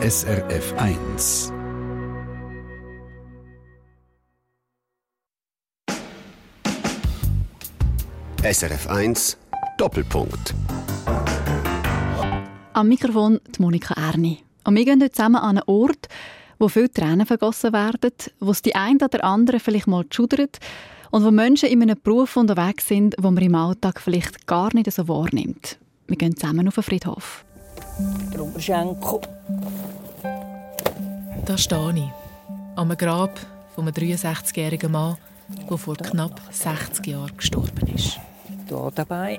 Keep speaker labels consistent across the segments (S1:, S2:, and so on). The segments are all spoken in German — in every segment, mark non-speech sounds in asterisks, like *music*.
S1: SRF 1.
S2: SRF 1 Doppelpunkt.
S3: Am Mikrofon die Monika Erni. Und wir gehen heute zusammen an einen Ort, wo viele Tränen vergossen werden, wo es die einen oder anderen vielleicht mal schudert und wo Menschen in einem Beruf unterwegs sind, wo man im Alltag vielleicht gar nicht so wahrnimmt. Wir gehen zusammen auf den Friedhof.
S4: Trumpenschenko.
S5: Da stehe ich. Am Grab von einem 63-jährigen Mann, der vor knapp 60 Jahren gestorben ist.
S4: Hier dabei.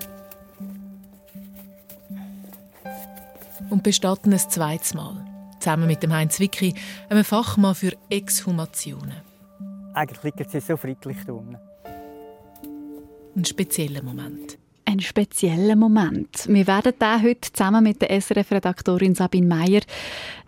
S5: Und bestatten ein zweites Mal. Zusammen mit dem Heinz Wicki, einem Fachmann für Exhumationen.
S4: Eigentlich liegt sie so friedlich unten.
S5: Ein spezieller Moment.
S3: Ein spezieller Moment. Wir werden den heute zusammen mit der SRF-Redaktorin Sabine Meyer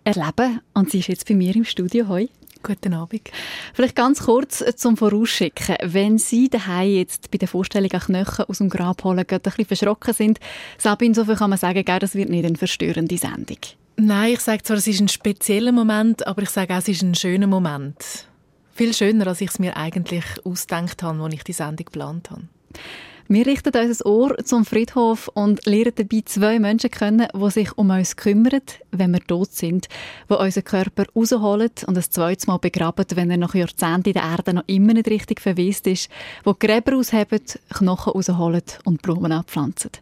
S3: erleben. Und sie ist jetzt bei mir im Studio. Hoi.
S5: Guten Abend.
S3: Vielleicht ganz kurz zum Vorausschicken. Wenn Sie daheim jetzt bei der Vorstellung an Knöchel aus dem Grab holen, ein bisschen verschrocken sind, Sabine, so viel kann man sagen, das wird nicht eine verstörende Sendung.
S5: Nein, ich sage zwar, es ist ein spezieller Moment, aber ich sage auch, es ist ein schöner Moment. Viel schöner, als ich es mir eigentlich ausgedacht habe, als ich die Sendung geplant habe.
S3: Wir richten unser Ohr zum Friedhof und lernen dabei zwei Menschen kennen, die sich um uns kümmern, wenn wir tot sind, die unseren Körper rausholen und ein zweites Mal begraben, wenn er nach Jahrzehnten in der Erde noch immer nicht richtig verwest ist, die Gräber ausheben, Knochen rausholen und Blumen abpflanzen.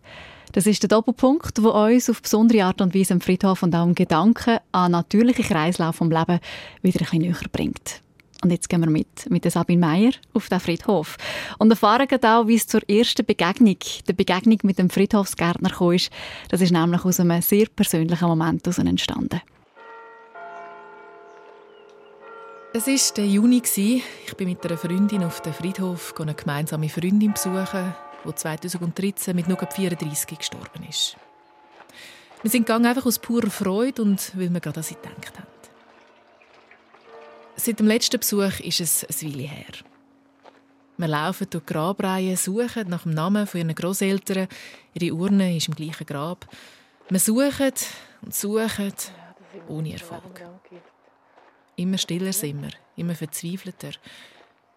S3: Das ist der Doppelpunkt, der uns auf besondere Art und Weise am Friedhof und auch im Gedanken an natürlichen Kreislauf vom Leben wieder ein bisschen näher bringt. Und jetzt gehen wir mit, mit Sabine Meyer auf den Friedhof. Und erfahren auch, wie es zur ersten Begegnung, der Begegnung mit dem Friedhofsgärtner kam. Das ist nämlich aus einem sehr persönlichen Moment entstanden.
S5: Es war der Juni. Ich bin mit einer Freundin auf den Friedhof eine gemeinsame Freundin besuchen, die 2013 mit nur 34 gestorben ist. Wir sind gegangen einfach aus purer Freude und weil wir gerade an sie gedacht haben. Seit dem letzten Besuch ist es ein Weile her. Wir laufen durch die Grabreihe, suchen nach dem Namen von ihren Großeltern. Ihre Urne ist im gleichen Grab. Wir suchen und suchen, ohne Erfolg. Immer stiller sind wir, immer verzweifelter.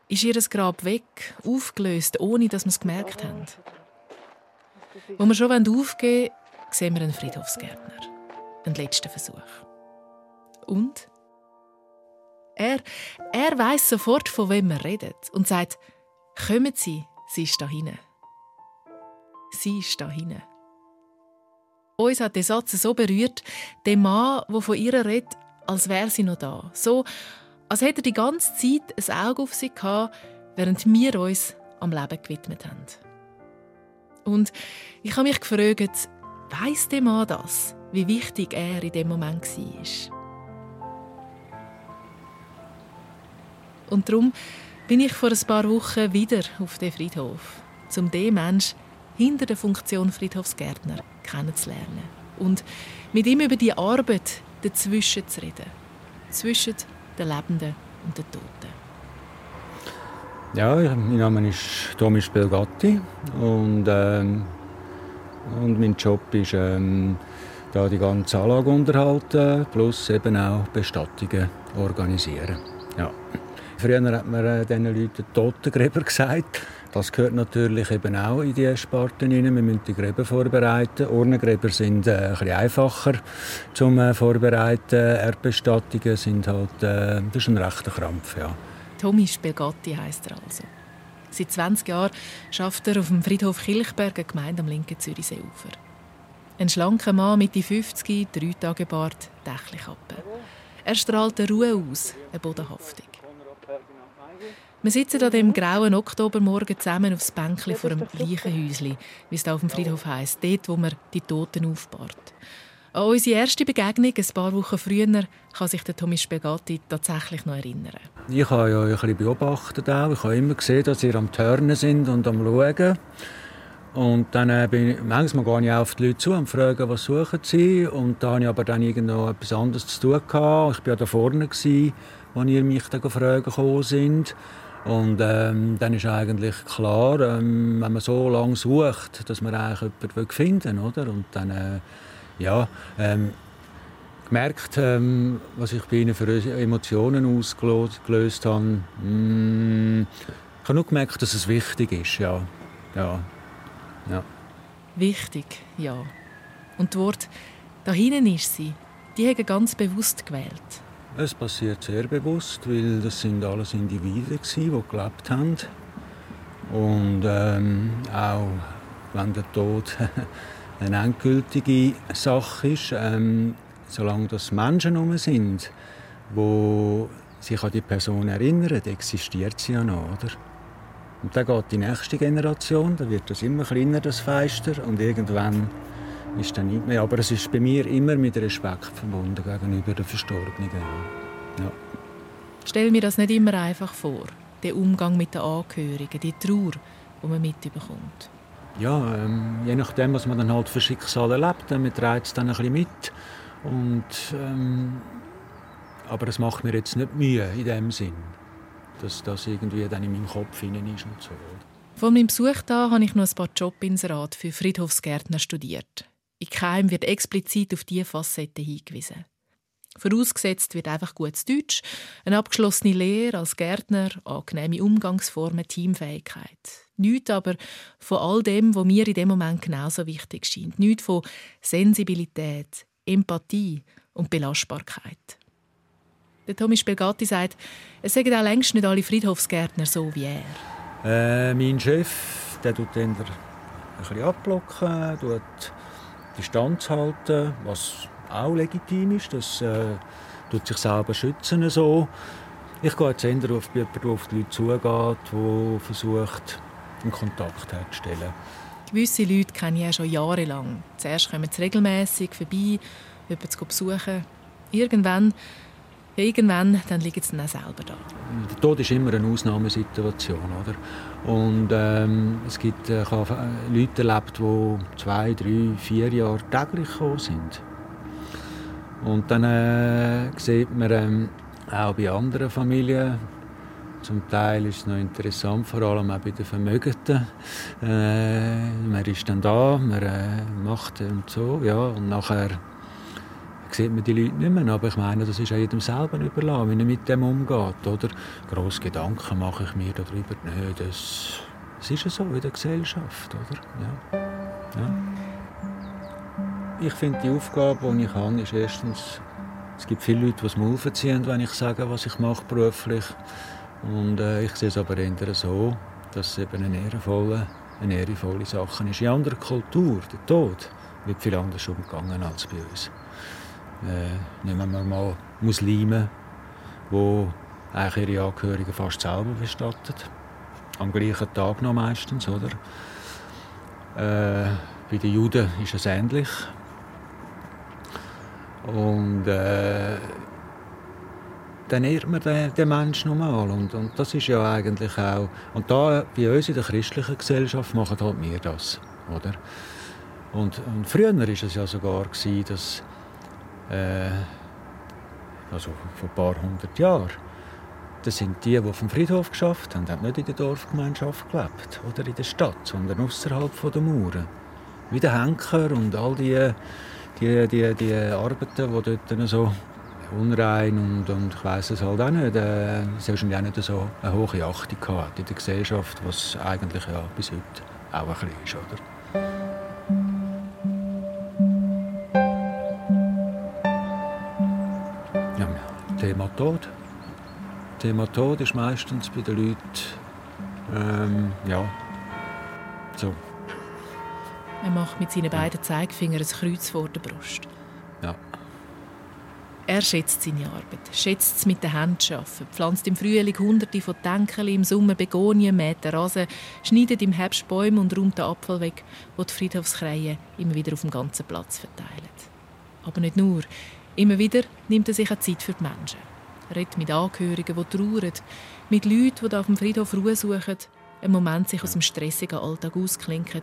S5: Ist ihr Grab weg, aufgelöst, ohne dass wir es gemerkt haben? Wo wir schon aufgeben wollen, sehen wir einen Friedhofsgärtner. Einen letzten Versuch. Und er, er weiß sofort, von wem wir reden und sagt, kommen Sie, sie ist da hinten. Sie ist da hinten. Uns hat der Satz so berührt, der Mann, der von ihr redet, als wäre sie noch da. So, als hätte er die ganze Zeit ein Auge auf sie gehabt, während wir uns am Leben gewidmet haben. Und ich habe mich gefragt, weiss der Mann das, wie wichtig er in dem Moment war? Und darum bin ich vor ein paar Wochen wieder auf den Friedhof, um den Mensch hinter der Funktion Friedhofsgärtner kennenzulernen und mit ihm über die Arbeit dazwischen zu reden, zwischen den Lebenden und den Toten.
S6: Ja, mein Name ist Tommy Spelgatti und, ähm, und mein Job ist ähm, da die ganze Anlage unterhalten plus eben auch Bestattungen organisieren. Ja. Früher hat man äh, diesen Leuten Totengräber gesagt. Das gehört natürlich eben auch in die Sparte hinein. Wir müssen die Gräber vorbereiten. Urnengräber sind äh, ein bisschen einfacher zum äh, Vorbereiten. Erdbestattungen sind halt, äh, das ist ein rechter Krampf, ja.
S5: Tommy Spelgatti heisst er also. Seit 20 Jahren arbeitet er auf dem Friedhof Kilchberg, eine Gemeinde am linken Zürichseeufer. Ein schlanker Mann, Mitte 50, drei Tage Bart, Dächelkappe. Er strahlt eine Ruhe aus, eine Bodenhaftung. Wir sitzen an dem grauen Oktobermorgen zusammen aufs Bänkchen vor einem Leichenhäuschen, wie es da auf dem Friedhof heisst, dort, wo man die Toten aufbahrt. An unsere erste Begegnung, ein paar Wochen früher, kann sich der Tommy Spegatti tatsächlich noch erinnern.
S6: Ich habe ja ein bisschen beobachtet auch. Ich habe immer gesehen, dass sie am Turnen sind und am Schauen. Und dann äh, bin ich, manchmal gehe ich auf die Leute zu und frage, was suchen sie. Und da hatte ich aber dann irgendwo etwas anderes zu tun. Gehabt. Ich war ja da vorne, als ihr mich dann fragen gekommen sind. Und ähm, dann ist eigentlich klar, ähm, wenn man so lange sucht, dass man eigentlich jemanden finden will, oder? Und dann, äh, ja, ähm, gemerkt, ähm, was ich bei ihnen für Emotionen ausgelöst habe. Mm, ich habe nur gemerkt, dass es wichtig ist, ja. ja. ja.
S5: Wichtig, ja. Und das Wort «da hinten ist sie», die haben ganz bewusst gewählt.
S6: Es passiert sehr bewusst, weil das sind alles Individuen, die gelebt haben. Und ähm, auch wenn der Tod *laughs* eine endgültige Sache ist, ähm, solange das Menschen herum sind, die sich an die Person erinnern, existiert sie ja noch, oder? Und dann geht die nächste Generation, dann wird das immer kleiner, das Feister, und irgendwann ist dann nicht mehr. Aber es ist bei mir immer mit Respekt verbunden gegenüber den Verstorbenen. Ja.
S5: Stell mir das nicht immer einfach vor, der Umgang mit den Angehörigen, die Trauer, die man mitbekommt.
S6: Ja, ähm, je nachdem, was man dann halt für Schicksale erlebt, man trägt es dann ein bisschen mit. Und, ähm, aber es macht mir jetzt nicht Mühe in dem Sinn, dass das irgendwie dann in meinem Kopf hinein ist und so.
S5: Von meinem Besuch da habe ich noch ein paar Jobinserate für Friedhofsgärtner studiert. In Keim wird explizit auf diese Facette hingewiesen. Vorausgesetzt wird einfach gutes Deutsch, eine abgeschlossene Lehre als Gärtner, angenehme Umgangsformen, Teamfähigkeit. Nichts aber von all dem, was mir in dem Moment genauso wichtig scheint. Nichts von Sensibilität, Empathie und Belastbarkeit. Der Tommy Spelgatti sagt, es sagen auch längst nicht alle Friedhofsgärtner so wie er.
S6: Äh, mein Chef, der tut den ein bisschen abblocken, tut Distanz halten, was auch legitim ist. Das äh, tut sich selber schützen so. Ich gehe jetzt eher auf jemanden, der auf die Leute zugeht, der versucht, einen Kontakt herzustellen.
S5: Gewisse Leute kenne ich ja schon jahrelang. Zuerst kommen sie regelmässig vorbei, jemanden zu besuchen. Irgendwann, irgendwann dann liegen sie dann auch selber da.
S6: Der Tod ist immer eine Ausnahmesituation. Oder? Und ähm, es gibt äh, ich habe Leute erlebt, die zwei, drei, vier Jahre täglich gekommen sind. Und dann äh, sieht man ähm, auch bei anderen Familien, zum Teil ist es noch interessant, vor allem auch bei den Vermögenden. Äh, man ist dann da, man äh, macht und so, ja, und nachher sieht man die Leute nicht mehr. Aber ich meine, das ist auch jedem selber überlassen, wie er mit dem umgeht. Oder? Grosse Gedanken mache ich mir darüber nicht. Das, das ist ja so in der Gesellschaft. Oder? Ja. Ja. Ich finde, die Aufgabe, die ich habe, ist erstens, es gibt viele Leute, die es mir aufziehen, wenn ich sage, was ich mache beruflich. Und äh, ich sehe es aber eher so, dass es eben eine ehrenvolle, eine ehrenvolle Sache ist. In anderer Kultur, der Tod, wird viel anders umgegangen als bei uns. Äh, nehmen wir mal Muslime, die ihre Angehörigen fast selber bestattet. Am gleichen Tag noch meistens, oder? Äh, bei den Juden ist es ähnlich. Und äh, dann ehrt man den, den Menschen normal. Und, und das ist ja eigentlich auch... Und da, bei uns in der christlichen Gesellschaft machen halt wir das, oder? Und, und früher war es ja sogar, gewesen, dass... Äh, also vor ein paar hundert Jahren, das sind die, die auf dem Friedhof geschafft haben, haben nicht in der Dorfgemeinschaft gelebt oder in der Stadt, sondern außerhalb der Mauern. Wie der Henker und all die, die, die, die Arbeiten, die dort so unrein und, und ich weiß es halt auch nicht. Äh, sie haben auch nicht so eine hohe Achtung gehabt in der Gesellschaft, was eigentlich ja bis heute auch ein bisschen ist, oder? Tod. Thema Tod ist meistens bei den Leuten ähm, ja, so.
S5: Er macht mit seinen beiden Zeigefingern ein Kreuz vor der Brust.
S6: Ja.
S5: Er schätzt seine Arbeit, schätzt es mit den Händen zu arbeiten, pflanzt im Frühling hunderte von Denkeli, im Sommer Begonien, mäht den Rasen, schneidet im Herbst Bäume und räumt den Abfall weg, wo die Friedhofskreie immer wieder auf dem ganzen Platz verteilen. Aber nicht nur. Immer wieder nimmt er sich auch Zeit für die Menschen. Redet mit Angehörigen, die trauern, mit Leuten, die auf dem Friedhof Ruhe suchen, einen Moment sich aus dem stressigen Alltag ausklinken.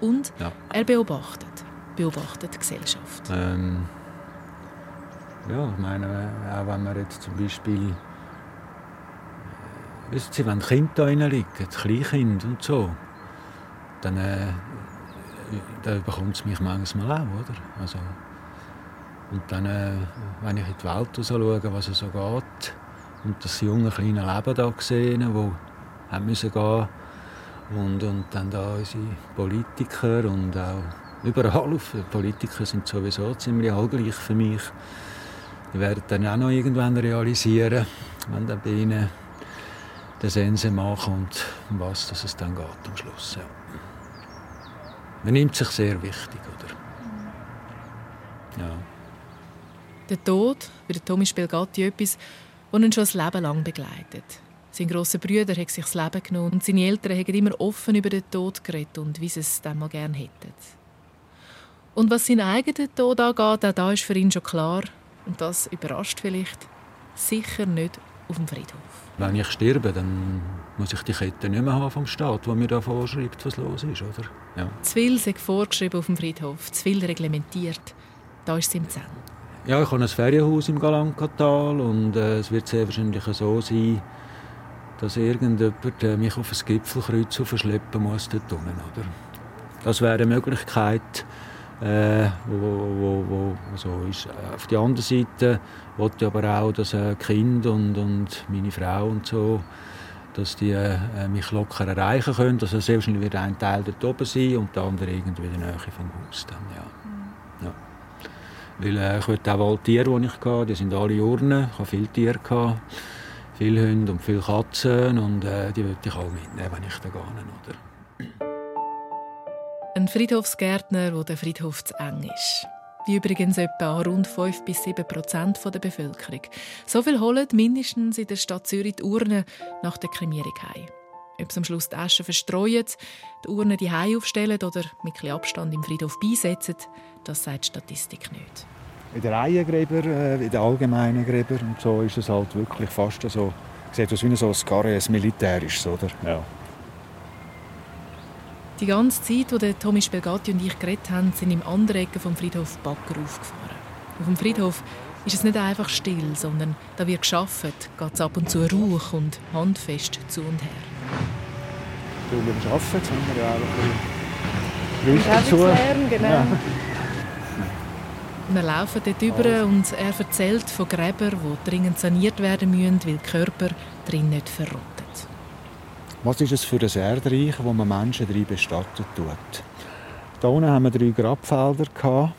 S5: Und
S6: Ja.
S5: er beobachtet, beobachtet die Gesellschaft.
S6: Ähm, ja, ich meine, auch wenn man jetzt zum Beispiel. äh, Wissen Sie, wenn Kinder da liegen, Kleinkind und so, dann, äh, dann bekommt es mich manchmal auch, oder? Also, Und dann, äh, wenn ich in die Welt schaue, was es so geht, und das junge kleine Leben da gesehen, wo haben müssen gehen und, und dann da unsere Politiker und auch überall auf Politiker sind sowieso ziemlich allgleich für mich. Die werden dann auch noch irgendwann realisieren, wenn dann bei ihnen der Sense machen und um was dass es dann geht am Schluss. Ja. Man nimmt sich sehr wichtig, oder? Ja.
S5: Der Tod, wie der Tommy Spelgatti, etwas, das ihn schon ein Leben lang begleitet. Sein grosser Bruder hat sich das Leben genommen und seine Eltern haben immer offen über den Tod geredet und wie sie es dann mal gerne hätten. Und was seinen eigenen Tod angeht, auch da ist für ihn schon klar, und das überrascht vielleicht, sicher nicht auf dem Friedhof.
S6: Wenn ich sterbe, dann muss ich die Kette nicht mehr haben vom Staat, der mir da vorschreibt, was los ist, oder?
S5: Ja. Zu viel ist vorgeschrieben auf dem Friedhof, zu viel reglementiert. Da ist es im Zen.
S6: Ja, ich habe ein Ferienhaus im Galankatal und äh, es wird sehr wahrscheinlich so sein, dass irgendjemand äh, mich auf ein Gipfelkreuz verschleppen muss dort unten, oder? Das wäre eine Möglichkeit, äh, wo, wo, wo, so ist. Auf der anderen Seite wollte ich aber auch, dass äh, Kind und, und meine Frau und so, dass die äh, mich locker erreichen können. Also selbstverständlich wird ein Teil dort oben sein und der andere irgendwie in der Nähe vom Haus dann, ja. Weil äh, ich wollte auch alle Tiere, die ich hatte, die sind alle Urnen. Ich hatte viele Tiere, gehabt, viele Hunde und viele Katzen und äh, die wollte ich alle mitnehmen, wenn ich da gehe, oder?
S5: Ein Friedhofsgärtner, wo der Friedhof zu eng ist. Wie übrigens etwa rund 5 bis 7 Prozent der Bevölkerung. So viel holen mindestens in der Stadt Zürich die Urnen nach der Kremierung heim. Ob sie am Schluss die Asche verstreuen, die Urnen die aufstellen oder mit Abstand im Friedhof beisetzen, das sagt die Statistik nicht.
S6: In den Reihengräber, äh, in den allgemeinen Gräber und so ist es halt wirklich fast so, sieht aus wie so ein Skarre, ein militärisches, oder? Ja.
S5: Die ganze Zeit, die Tommy Spelgatti und ich geredet haben, sind im anderen Ecke vom Friedhof Backer aufgefahren. Auf dem Friedhof ist es nicht einfach still, sondern da wird geschafft, geht es ab und zu Rauch und handfest zu und her.
S6: Beim Arbeiten, haben wir ja auch
S5: ein bisschen Lärm, genau. Ja. Wir laufen dort über und er erzählt von Gräbern, die dringend saniert werden müssen, weil die Körper drin nicht verrotten.
S6: Was ist es für ein Erdreich, wo man Menschen drin bestattet tut? Hier unten haben wir drei Grabfelder.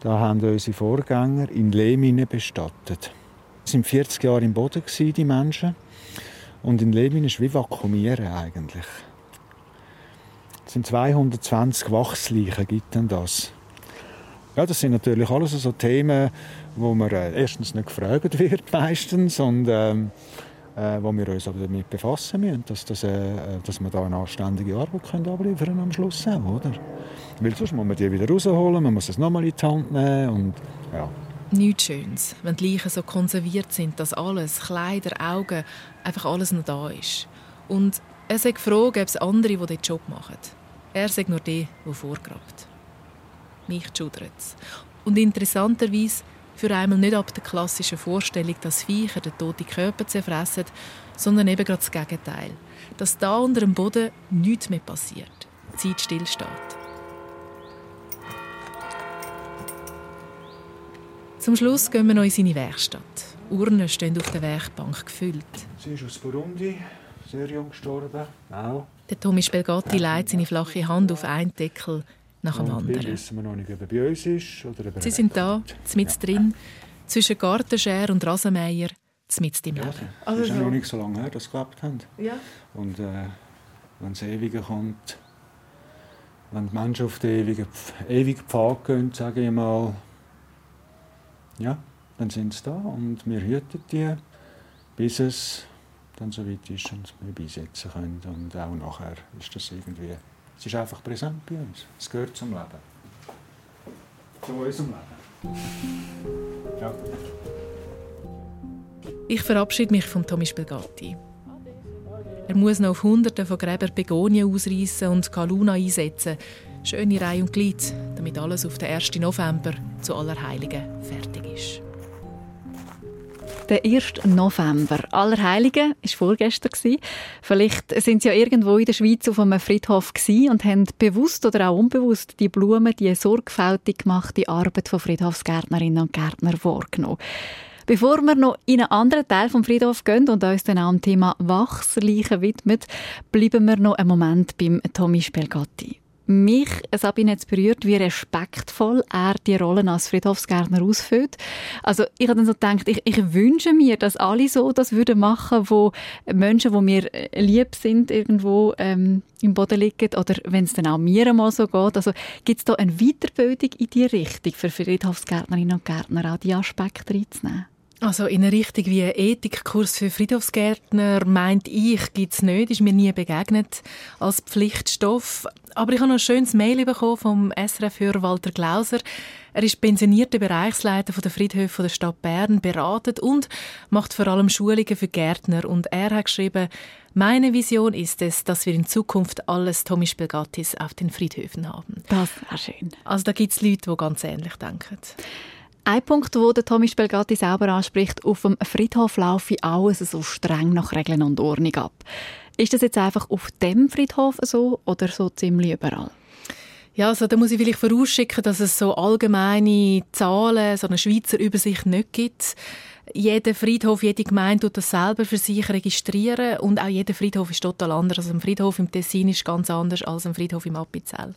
S6: Da haben unsere Vorgänger in Lehmine bestattet. Es waren 40 Jahre im Boden, die Menschen. Und in Lehmine ist wie vakuumieren eigentlich. Es sind 220 Wachsleichen, gibt denn das. Ja, das sind natürlich alles so Themen, wo man äh, erstens nicht gefragt wird *laughs* meistens und ähm, äh, wo wir uns aber damit befassen müssen, dass, das, äh, dass wir da eine anständige Arbeit können abliefern können am Schluss auch, oder? Weil sonst muss man die wieder rausholen, man muss es nochmal in die Hand nehmen und ja.
S5: Nichts Schönes, wenn die Leichen so konserviert sind, dass alles, Kleider, Augen, einfach alles noch da ist. Und er sagt gefragt, ob es andere, die den Job machen. Er sagt nur die, der vorgrabt. Mich schudert. Und interessanterweise für einmal nicht ab der klassischen Vorstellung, dass Viecher den toten Körper zerfressen, sondern eben gerade das Gegenteil. Dass da unter dem Boden nichts mehr passiert. Die Zeit stillsteht. Zum Schluss gehen wir noch in seine Werkstatt. Urnen stehen auf der Werkbank gefüllt.
S6: Sie ist aus Burundi, sehr jung gestorben. Auch.
S5: Der Tommy Spelgatti legt seine flache Hand auf einen Deckel nach dem anderen.
S6: wissen wir noch nicht, ob er bei uns ist oder
S5: Sie sind da, mit ja. drin, zwischen Gartenschere und Rasenmäher, mit im Leben.
S6: Ja, also ist ja noch nicht so lange her, dass sie geklappt haben.
S5: Ja.
S6: Und äh, wenn das Ewige kommt, wenn die Menschen auf den ewigen, ewigen Pfad gehen, sage ich mal, ja, dann sind sie da und wir hüten die, bis es dann so weit ist und wir beisetzen können. Und auch nachher ist das irgendwie es ist einfach präsent bei uns. Es gehört zum Leben. Zu unserem Leben. Ja.
S5: Ich verabschiede mich von Tommy Spelgatti. Er muss noch auf Hunderte von Gräbern Begonien ausreißen und Kaluna einsetzen. Schöne Reihe und Glied, damit alles auf den 1. November zu Allerheiligen fertig ist.
S3: Der 1. November. Allerheiligen war vorgestern. Vielleicht sind Sie ja irgendwo in der Schweiz auf einem Friedhof und haben bewusst oder auch unbewusst die Blumen, die sorgfältig gemachte Arbeit von Friedhofsgärtnerinnen und Gärtnern wahrgenommen. Bevor wir noch in einen anderen Teil vom Friedhof gehen und uns dann auch dem Thema Wachsleichen widmen, bleiben wir noch einen Moment beim Tommy Spelgatti. Mich, Sabine, hat berührt, wie respektvoll er die Rollen als Friedhofsgärtner ausfüllt. Also ich habe dann so gedacht, ich, ich wünsche mir, dass alle so das würden machen, wo Menschen, die mir äh, lieb sind, irgendwo ähm, im Boden liegen oder wenn es dann auch mir mal so geht. Also gibt es da eine Weiterbildung in die Richtung für Friedhofsgärtnerinnen und Gärtner, auch diese Aspekte reinzunehmen?
S5: Also in eine Richtung wie ein Ethikkurs für Friedhofsgärtner meint ich, gibt es nicht, ist mir nie begegnet als Pflichtstoff. Aber ich habe noch ein schönes Mail bekommen vom SRF-Hörer Walter Glauser. Er ist pensionierter Bereichsleiter der Friedhöfe der Stadt Bern, beratet und macht vor allem Schulungen für Gärtner. Und er hat geschrieben, meine Vision ist es, dass wir in Zukunft alles Tommy Spelgattis auf den Friedhöfen haben.
S3: Das wäre schön.
S5: Also da gibt es Leute, die ganz ähnlich denken.
S3: Ein Punkt, wo der Tommy Spelgatti selber anspricht, auf dem Friedhof laufe alles so streng nach Regeln und Ordnung ab. Ist das jetzt einfach auf dem Friedhof so oder so ziemlich überall?
S5: Ja, also da muss ich vielleicht vorausschicken, dass es so allgemeine Zahlen, so eine Schweizer Übersicht nicht gibt jeder Friedhof, jede Gemeinde tut das selber für sich registrieren und auch jeder Friedhof ist total anders. Also ein Friedhof im Tessin ist ganz anders als ein Friedhof im Appenzell.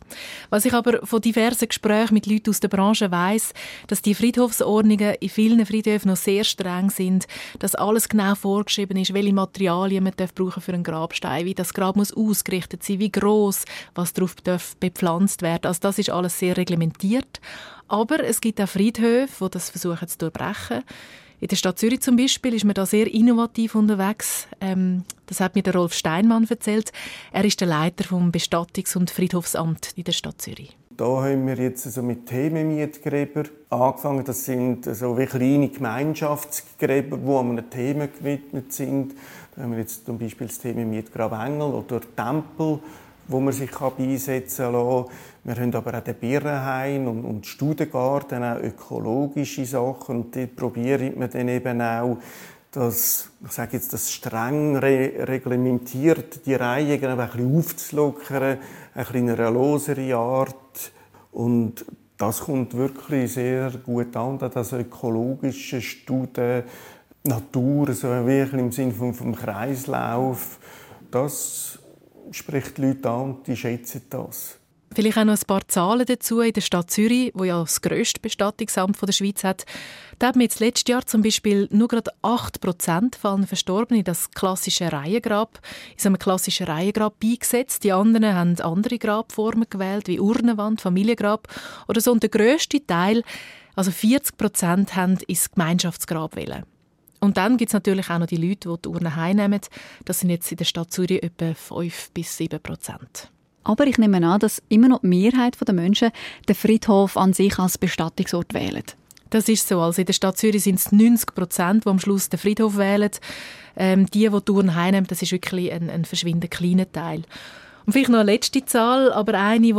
S5: Was ich aber von diversen Gesprächen mit Leuten aus der Branche weiß, dass die Friedhofsordnungen in vielen Friedhöfen noch sehr streng sind, dass alles genau vorgeschrieben ist, welche Materialien man darf brauchen für einen Grabstein, wie das Grab muss ausgerichtet sein, wie groß, was darauf darf bepflanzt werden. Also das ist alles sehr reglementiert. Aber es gibt auch Friedhöfe, die das versuchen zu durchbrechen. In der Stadt Zürich zum Beispiel ist man da sehr innovativ unterwegs. Ähm, das hat mir der Rolf Steinmann erzählt. Er ist der Leiter vom Bestattungs- und Friedhofsamt in der Stadt Zürich.
S7: Da haben wir jetzt so mit Themenmietgräber angefangen. Das sind so wie kleine Gemeinschaftsgräber, die einem Thema gewidmet sind. Da haben wir jetzt zum Beispiel das Themenmietgrab Engel oder Tempel wo man sich einsetzen kann. Wir haben aber auch den Birrenhain und, und Studengarten, auch ökologische Sachen. Und dort probiert man dann eben auch, das, ich sage jetzt, das streng re reglementiert, die Reihe ein bisschen aufzulockern, ein bisschen in einer loseren Art. Und das kommt wirklich sehr gut an, das ökologische Studien, Natur, so wirklich im Sinne vom, vom Kreislauf. Das spricht die Leute an und die schätzen das.
S5: Vielleicht auch noch ein paar Zahlen dazu. In der Stadt Zürich, wo ja das grösste Bestattungsamt der Schweiz hat, da haben wir jetzt letztes Jahr zum Beispiel nur gerade 8 Prozent von allen Verstorbenen in das klassische Reihengrab, in so einem klassischen Reihengrab beigesetzt. Die anderen haben andere Grabformen gewählt, wie Urnenwand, Familiengrab oder so. Und der grösste Teil, also 40 Prozent, haben ins Gemeinschaftsgrab wählen. Und dann gibt es natürlich auch noch die Leute, die die Urne heimnehmen. Das sind jetzt in der Stadt Zürich etwa 5 bis 7 Prozent.
S3: Aber ich nehme an, dass immer noch die Mehrheit der Menschen den Friedhof an sich als Bestattungsort wählen.
S5: Das ist so. Also in der Stadt Zürich sind es 90 Prozent, die am Schluss den Friedhof wählen. Ähm, die, die Urne heimnehmen, das ist wirklich ein, ein verschwindend kleiner Teil. Und vielleicht noch eine letzte Zahl, aber eine, die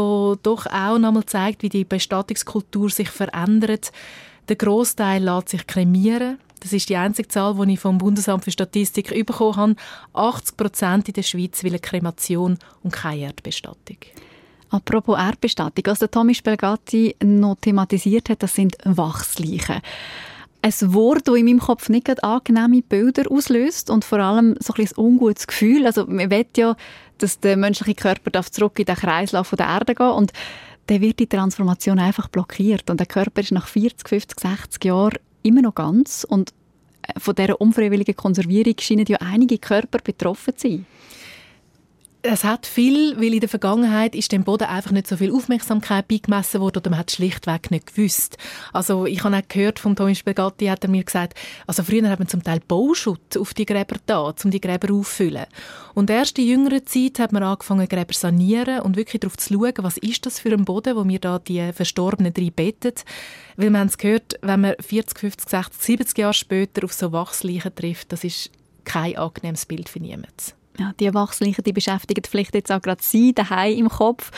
S5: doch auch nochmal zeigt, wie die Bestattungskultur sich verändert. Der Großteil lässt sich kremieren. Das ist die einzige Zahl, die ich vom Bundesamt für Statistik bekommen habe. 80 Prozent in der Schweiz will eine Kremation und keine Erdbestattung.
S3: Apropos Erdbestattung, was der Tommy Spelgatti noch thematisiert hat, das sind Wachsleichen. Ein Wort, das in meinem Kopf nicht angenehme Bilder auslöst und vor allem so ein, ein ungutes Gefühl. Also man will ja, dass der menschliche Körper zurück in den Kreislauf der Erde geht und dann wird die Transformation einfach blockiert und der Körper ist nach 40, 50, 60 Jahren immer noch ganz und äh, von dieser unfreiwilligen Konservierung scheinen ja einige Körper betroffen zu sein.
S5: Es hat viel, weil in der Vergangenheit ist dem Boden einfach nicht so viel Aufmerksamkeit beigemessen worden oder man hat schlichtweg nicht gewusst. Also ich habe auch gehört von Tommy Spagatti, hat er mir gesagt, also früher hat man zum Teil Bauschutt auf die Gräber da, um die Gräber auffüllen. Und erst in jüngerer Zeit hat man angefangen, Gräber sanieren und wirklich darauf zu schauen, was ist das für ein Boden, wo wir da die Verstorbenen drin bettet. Weil man es gehört, wenn man 40, 50, 60, 70 Jahre später auf so Wachsleichen trifft, das ist kein angenehmes Bild für niemanden.
S3: Ja, die Wachsleichen, die beschäftigen vielleicht jetzt auch gerade Sie daheim im Kopf.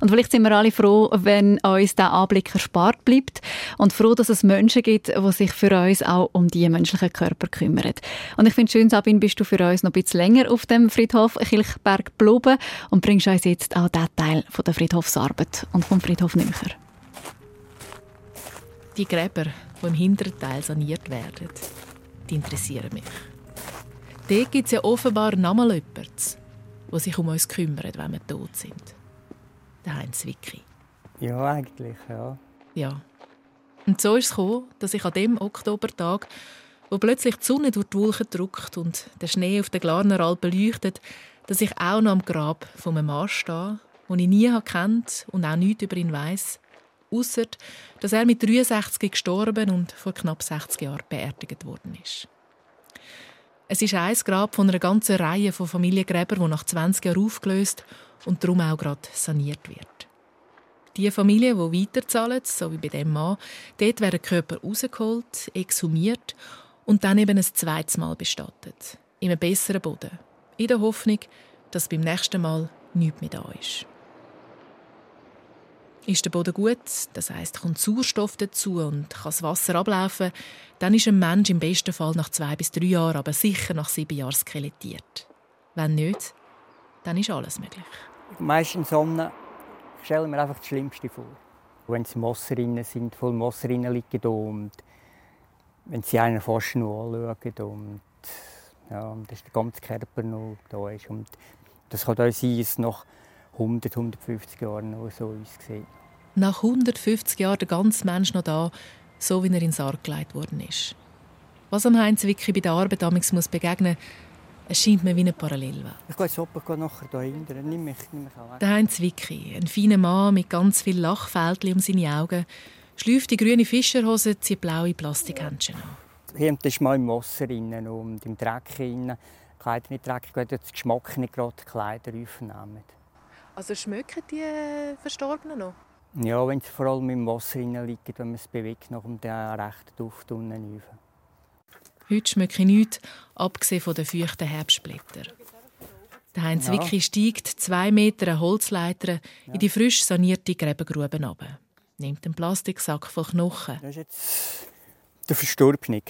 S3: Und vielleicht sind wir alle froh, wenn uns der Anblick erspart bleibt und froh, dass es Menschen gibt, die sich für uns auch um die menschlichen Körper kümmern. Und ich finde schön, Sabine, bist du für uns noch ein bisschen länger auf dem Friedhof Kilchberg geblieben und bringst uns jetzt auch diesen Teil von der Friedhofsarbeit und vom Friedhof näher.
S5: Die Gräber, die im hinteren Teil saniert werden, die interessieren mich. Dort gibt es ja offenbar nochmal jemanden, der sich um uns kümmert, wenn wir tot sind. Der Heinz Wicki.
S4: Ja, eigentlich, ja.
S5: Ja. Und so ist es gekommen, dass ich an dem Oktobertag, wo plötzlich die Sonne durch die Wolken drückt und der Schnee auf der Glarner Alpen leuchtet, dass ich auch noch am Grab von einem Mann stehe, den ich nie kennt und auch nichts über ihn weiß, außer dass er mit 63 gestorben und vor knapp 60 Jahren beerdigt worden ist. Es ist ein Grab von einer ganzen Reihe von Familiengräbern, die nach 20 Jahren aufgelöst und darum auch gerade saniert wird. Die Familie, die weiterzahlen, so wie bei dem Mann, dort werden Körper rausgeholt, exhumiert und dann eben ein zweites Mal bestattet. In einem besseren Boden. In der Hoffnung, dass beim nächsten Mal nichts mehr da ist. Ist der Boden gut, das heißt kommt Sauerstoff dazu und kann das Wasser ablaufen, dann ist ein Mensch im besten Fall nach zwei bis drei Jahren, aber sicher nach sieben Jahren skelettiert. Wenn nicht, dann ist alles möglich.
S4: Meistens Sonne stelle ich mir einfach das Schlimmste vor. Wenn sie Wasser sind, voll Wasser liegen und wenn sie einen fast nur anschauen und ja, dass der ganze Körper noch da ist. Und das kann auch sein, dass nach 100, 150 Jahren noch so aussieht.
S5: Nach 150 Jahren der ganze Mensch noch da, so wie er in den Sarg gelegt worden ist. Was am Heinz Wicki bei der Arbeit muss begegnen es scheint mir wie eine Parallelwelt.
S4: Ich gehe jetzt oben nachher da hinten. Nimm mich, nimm mich
S5: Der Heinz Wicki, ein feiner Mann mit ganz vielen Lachfältchen um seine Augen, schläuft die grüne Fischerhose, zieht blaue Plastikhändchen an.
S4: Hier ist mal im Wasser drin und im Dreck drin. Kleider nicht dreckig, das Geschmack nicht gerade Kleider aufnehmen.
S5: Also schmecken die äh, Verstorbenen noch?
S4: Ja, wenn sie vor allem im Wasser liegen, wenn man es bewegt, nach dem rechten Duft unten rauf.
S5: Heute schmecke ich nichts, abgesehen von den feuchten Herbstblättern. Der Heinz ja. Wicki steigt zwei Meter Holzleiter ja. in die frisch sanierte Gräbengrube runter. Nimmt einen Plastiksack voll Knochen.
S4: Das ist jetzt der Verstorbene.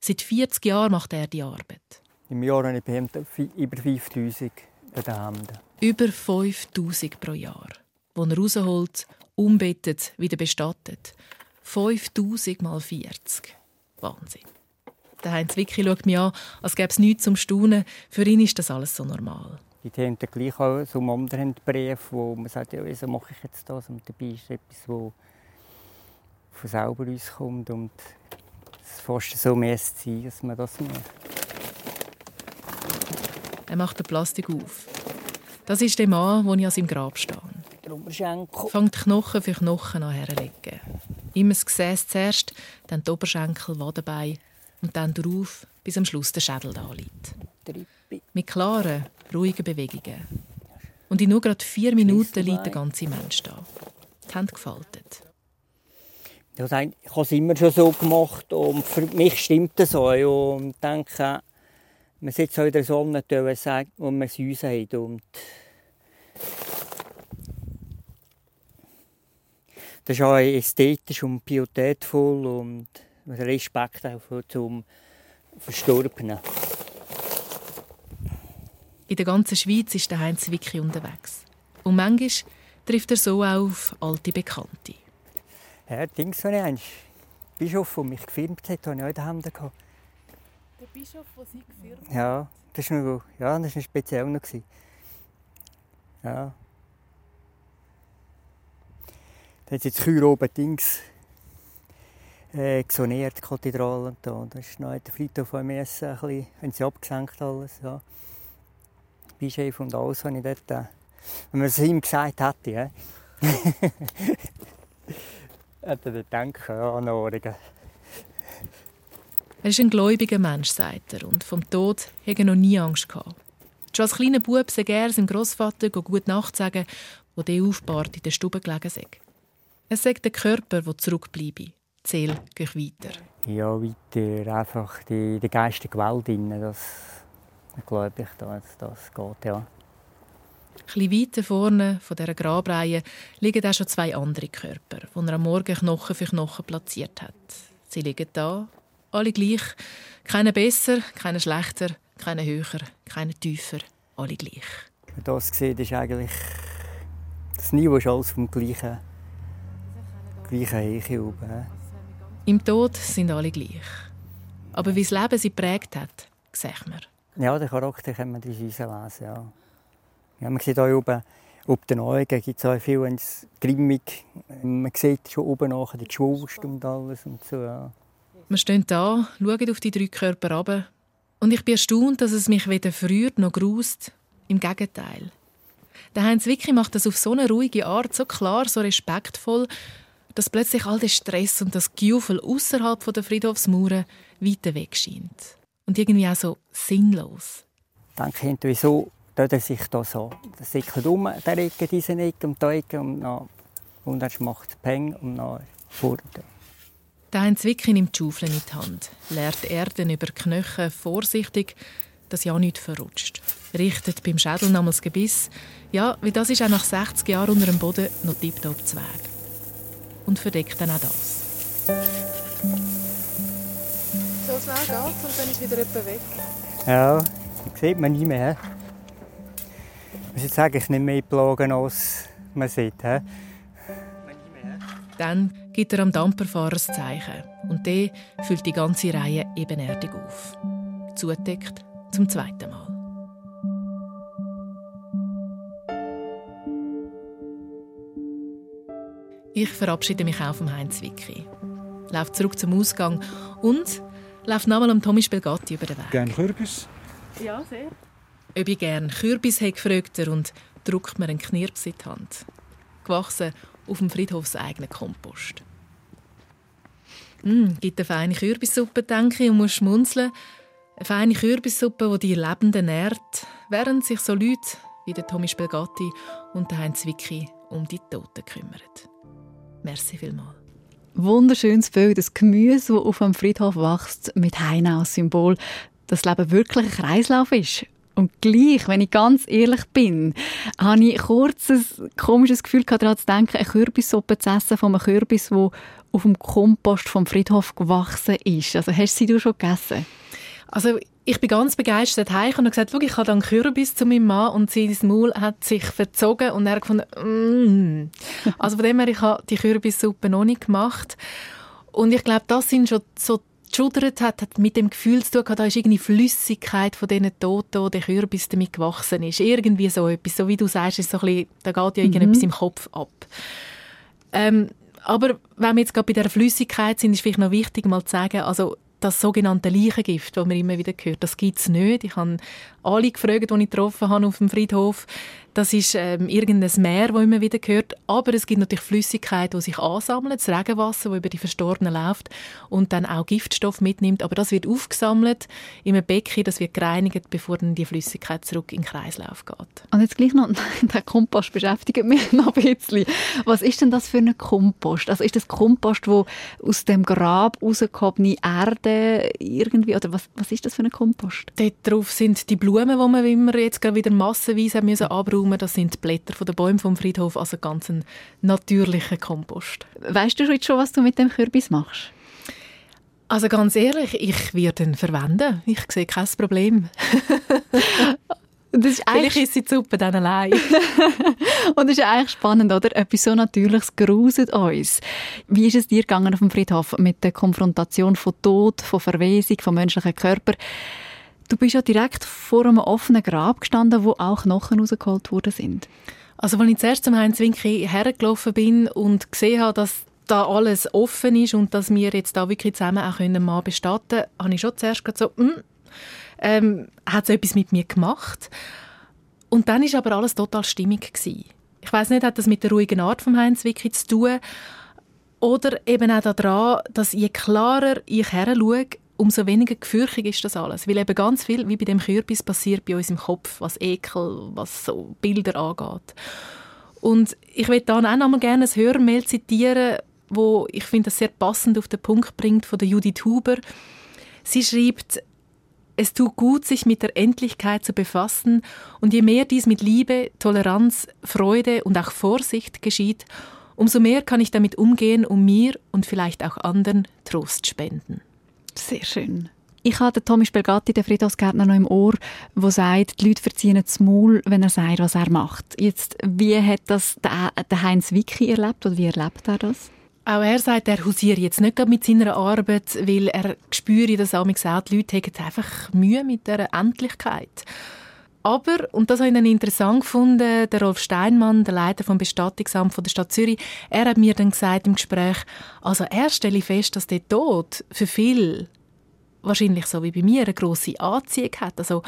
S5: Seit 40 Jahren macht er die Arbeit.
S4: Im Jahr habe ich über 5000 bei den Händen.
S5: Über 5000 pro Jahr. Die er rausholt, umbettet, wieder bestattet. 5000 mal 40. Wahnsinn. Der Heinz Wicki schaut mich an, als gäbe es nichts zum Staunen. Für ihn ist das alles so normal.
S4: Die haben dann gleich auch so einen anderen Brief, wo man sagt, ja, wieso mache ich jetzt das? Und dabei ist etwas, das von selber uns kommt. Und es fast so mehr sein, dass man das macht.
S5: Er macht den Plastik auf. Das ist der Mann, wo ich an seinem Grab stehe. Fängt Knochen für Knochen an herzulegen. Immer das Gesäß zuerst, dann die Oberschenkel, Wadenbein und dann drauf, bis am Schluss der Schädel da liegt. Mit klaren, ruhigen Bewegungen. Und in nur gerade vier Minuten liegt der ganze Mensch da. Die Hände gefaltet.
S4: ich habe es immer schon so gemacht und für mich stimmt das so. Und denke, man sitzt auch in der Sonne, wo man es uns hat. Und das ist auch ästhetisch und pietätvoll und Respekt auch zum Verstorbenen.
S5: In der ganzen Schweiz ist der Heinz Wicki unterwegs. Und manchmal trifft er so auch auf alte Bekannte.
S4: Ja, Dings ich einmal. Bischof, der mich gefilmt hat, habe ich auch in den Händen gehabt.
S5: Der Bischof, der Sie gefilmt
S4: hat? Ja, das war noch, ja, das war speziell noch. Ja. Da hat jetzt Chür oben Dings äh, gesoniert, die Kathedrale und da. Das ist noch der Friedhof von Messen, ein bisschen, haben sie abgesenkt alles. Ja. Bischef und alles habe ich dort, äh, wenn man es ihm gesagt hätte, ja. *laughs* hätte er gedacht, ja, an Ohrungen.
S5: Er ist ein gläubiger Mensch, sagt er, und vom Tod hat er noch nie Angst gehabt. Schon als kleiner Bub sei er seinem Großvater gut Nacht sagen, wo der aufbahrt in der Stube gelegen sei. Er sagt der Körper, der zurückbleibe, Seele geht weiter?
S4: Ja, weiter einfach die, die geistige Welt. Drin. Das, glaube ich, dass das geht, ja.
S5: Ein weiter vorne von dieser Grabreihe liegen auch schon zwei andere Körper, die er am Morgen Knochen für Knochen platziert hat. Sie liegen da, alle gleich. Keiner besser, keiner schlechter, keiner höher, keiner tiefer, alle gleich.
S4: Wenn das sieht, ist eigentlich das Niveau ist alles vom gleichen, gleichen Heiche oben.
S5: Im Tod sind alle gleich. Aber wie das Leben sie prägt hat, sieht man.
S4: Ja, den Charakter kann man lesen. Ja. Ja, man sieht hier oben, ob den Augen gibt es auch viel, wenn es grimmig Man sieht schon oben nachher die Geschwulst und alles und so. Ja.
S5: Wir stehen da, schauen auf die drei Körper runter. Und ich bin erstaunt, dass es mich weder früher noch grust. Im Gegenteil. Der Heinz Wicki macht das auf so eine ruhige Art, so klar, so respektvoll, dass plötzlich all der Stress und das Gefühl außerhalb der Friedhofsmauern weiter weg scheint. Und irgendwie auch so sinnlos.
S4: Ich denke, wieso tut er sich da so. Das sickert um, der Ecke, diese Ecke und die Ecke und dann, macht Peng und dann fort.
S5: Der Heinz Wicki nimmt die Schaufel in die Hand, leert Erden über die Knöchel vorsichtig, dass ja nichts verrutscht. Richtet beim Schädel nochmals Gebiss. Ja, wie das ist auch nach 60 Jahren unter dem Boden noch tiptop zu Weg. Und verdeckt dann auch das.
S8: So schnell geht's und dann ist wieder jemand weg.
S4: Ja, das sieht man nie mehr muss jetzt eigentlich nicht mehr plagen, als man sieht. He?
S5: Dann gibt er am Damperfahrer das Zeichen und der füllt die ganze Reihe ebenerdig auf. Zudeckt zum zweiten Mal. Ich verabschiede mich auch vom Heinz Wicki. Laufe zurück zum Ausgang und laufe nochmal am Tommy Spelgatti über den Weg.
S6: Gerne Kürbis?
S8: Ja, sehr.
S5: Ob ich gerne Kürbis habe, fragt er und drückt mir einen Knirps in die Hand. Gewachsen auf dem Friedhofseigenen Kompost. Mm, gibt eine feine Kürbissuppe, denke ich, und muss schmunzeln. Eine feine Kürbissuppe, die die Lebenden nährt, während sich so Leute wie der Tommy Spelgatti und der Heinz Wicki um die Toten kümmern. Merci vielmals.
S3: Wunderschönes Bild, das Gemüse, das auf dem Friedhof wächst, mit Heine als Symbol, dass Leben wirklich ein Kreislauf ist und gleich, wenn ich ganz ehrlich bin, habe ich kurz ein komisches Gefühl daran zu denken, eine Kürbissuppe zu essen von einem Kürbis, der auf dem Kompost vom Friedhof gewachsen ist. Also hast du sie schon gegessen?
S5: Also ich bin ganz begeistert heim und habe gesagt, ich habe dann Kürbis zu meinem Mann und sein Maul hat sich verzogen und er gefunden, mm. also von dem her, ich habe die Kürbissuppe noch nicht gemacht und ich glaube, das sind schon so geschudert hat, hat mit dem Gefühl zu tun, da ist irgendwie Flüssigkeit von diesen Toten, der Kürbis damit gewachsen ist. Irgendwie so etwas. So wie du sagst, ist so ein bisschen, da geht ja irgendetwas mhm. im Kopf ab. Ähm, aber wenn wir jetzt gerade bei der Flüssigkeit sind, ist vielleicht noch wichtig, mal zu sagen, also das sogenannte Leichengift, das man immer wieder hört, das gibt es nicht. Ich habe alle gefragt, die ich getroffen habe auf dem Friedhof. Das ist ähm, irgendein Meer, das immer wieder gehört. Aber es gibt natürlich Flüssigkeit, die sich ansammelt, das Regenwasser, das über die Verstorbenen läuft und dann auch Giftstoff mitnimmt. Aber das wird aufgesammelt in einem Becken, das wird gereinigt, bevor dann die Flüssigkeit zurück in den Kreislauf geht.
S3: Und jetzt gleich noch, *laughs* der Kompost beschäftigt mich noch ein bisschen. Was ist denn das für ein Kompost? Also ist das Kompost, wo aus dem Grab rausgehobene Erde irgendwie, oder was, was ist das für ein Kompost?
S5: Dort drauf sind die Blumen, die man immer jetzt gerade wieder massenweise müssen Blumen, das sind die Blätter der Bäume vom Friedhof, also ganz ein natürlicher Kompost.
S3: Weißt du jetzt schon, was du mit dem Kürbis machst?
S5: Also ganz ehrlich, ich werde ihn verwenden. Ich sehe kein Problem. *laughs* Das ist Vielleicht ist die Suppe dann allein. *laughs*
S3: und das ist eigentlich spannend, oder? Etwas so Natürliches gruset uns. Wie ist es dir gegangen auf dem Friedhof mit der Konfrontation von Tod, von Verwesung, von menschlichen Körper? Du bist ja direkt vor einem offenen Grab gestanden, wo auch Knochen rausgeholt worden sind.
S5: Also als ich zuerst zum Heinz Winki hergelaufen bin und gesehen habe, dass da alles offen ist und dass wir jetzt da wirklich zusammen auch können mal bestatten können, habe ich schon zuerst so, hm, ähm, hat es etwas mit mir gemacht. Und dann ist aber alles total stimmig gewesen. Ich weiß nicht, hat das mit der ruhigen Art von Heinz Wicki zu tun oder eben auch daran, dass je klarer ich her schaue, umso weniger gefürchtig ist das alles. Weil eben ganz viel, wie bei dem Kürbis, passiert bei uns im Kopf, was Ekel, was so Bilder angeht. Und ich will dann auch noch mal gerne ein Hörmail zitieren, wo ich finde, das sehr passend auf den Punkt bringt, von der Judith Huber. Sie schreibt, es tut gut, sich mit der Endlichkeit zu befassen, und je mehr dies mit Liebe, Toleranz, Freude und auch Vorsicht geschieht, umso mehr kann ich damit umgehen, um mir und vielleicht auch anderen Trost spenden.
S3: Sehr schön. Ich habe den Tommy Spelgatti, den Friedhofsgärtner, noch im Ohr, der sagt, die Leute verziehen das Maul, wenn er sagt, was er macht. Jetzt, wie hat das der Heinz Wicki erlebt oder wie erlebt er das?
S5: Auch er sagt, er hausiert jetzt nicht mit seiner Arbeit, weil er spüre, dass auch die Leute haben einfach Mühe mit der Endlichkeit. Aber, und das habe ich dann interessant gefunden, der Rolf Steinmann, der Leiter vom Bestattungsamt von der Stadt Zürich, er hat mir dann gesagt im Gespräch, also er stelle fest, dass der Tod für viele wahrscheinlich so wie bei mir eine grosse Anziehung hat, also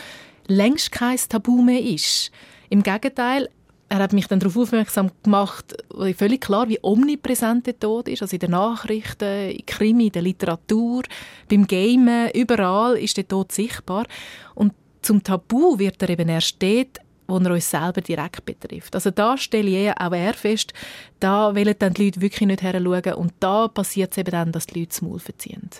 S5: längst kein Tabu mehr ist. Im Gegenteil, er hat mich dann darauf aufmerksam gemacht, völlig klar, wie omnipräsent der Tod ist. Also in den Nachrichten, in Krimi, in der Literatur, beim Gamen, überall ist der Tod sichtbar. Und zum Tabu wird er eben erst dort, wo er uns selber direkt betrifft. Also da stelle ich auch er fest, da wollen dann die Leute wirklich nicht heranschauen und da passiert es eben dann, dass die Leute das Maul verziehen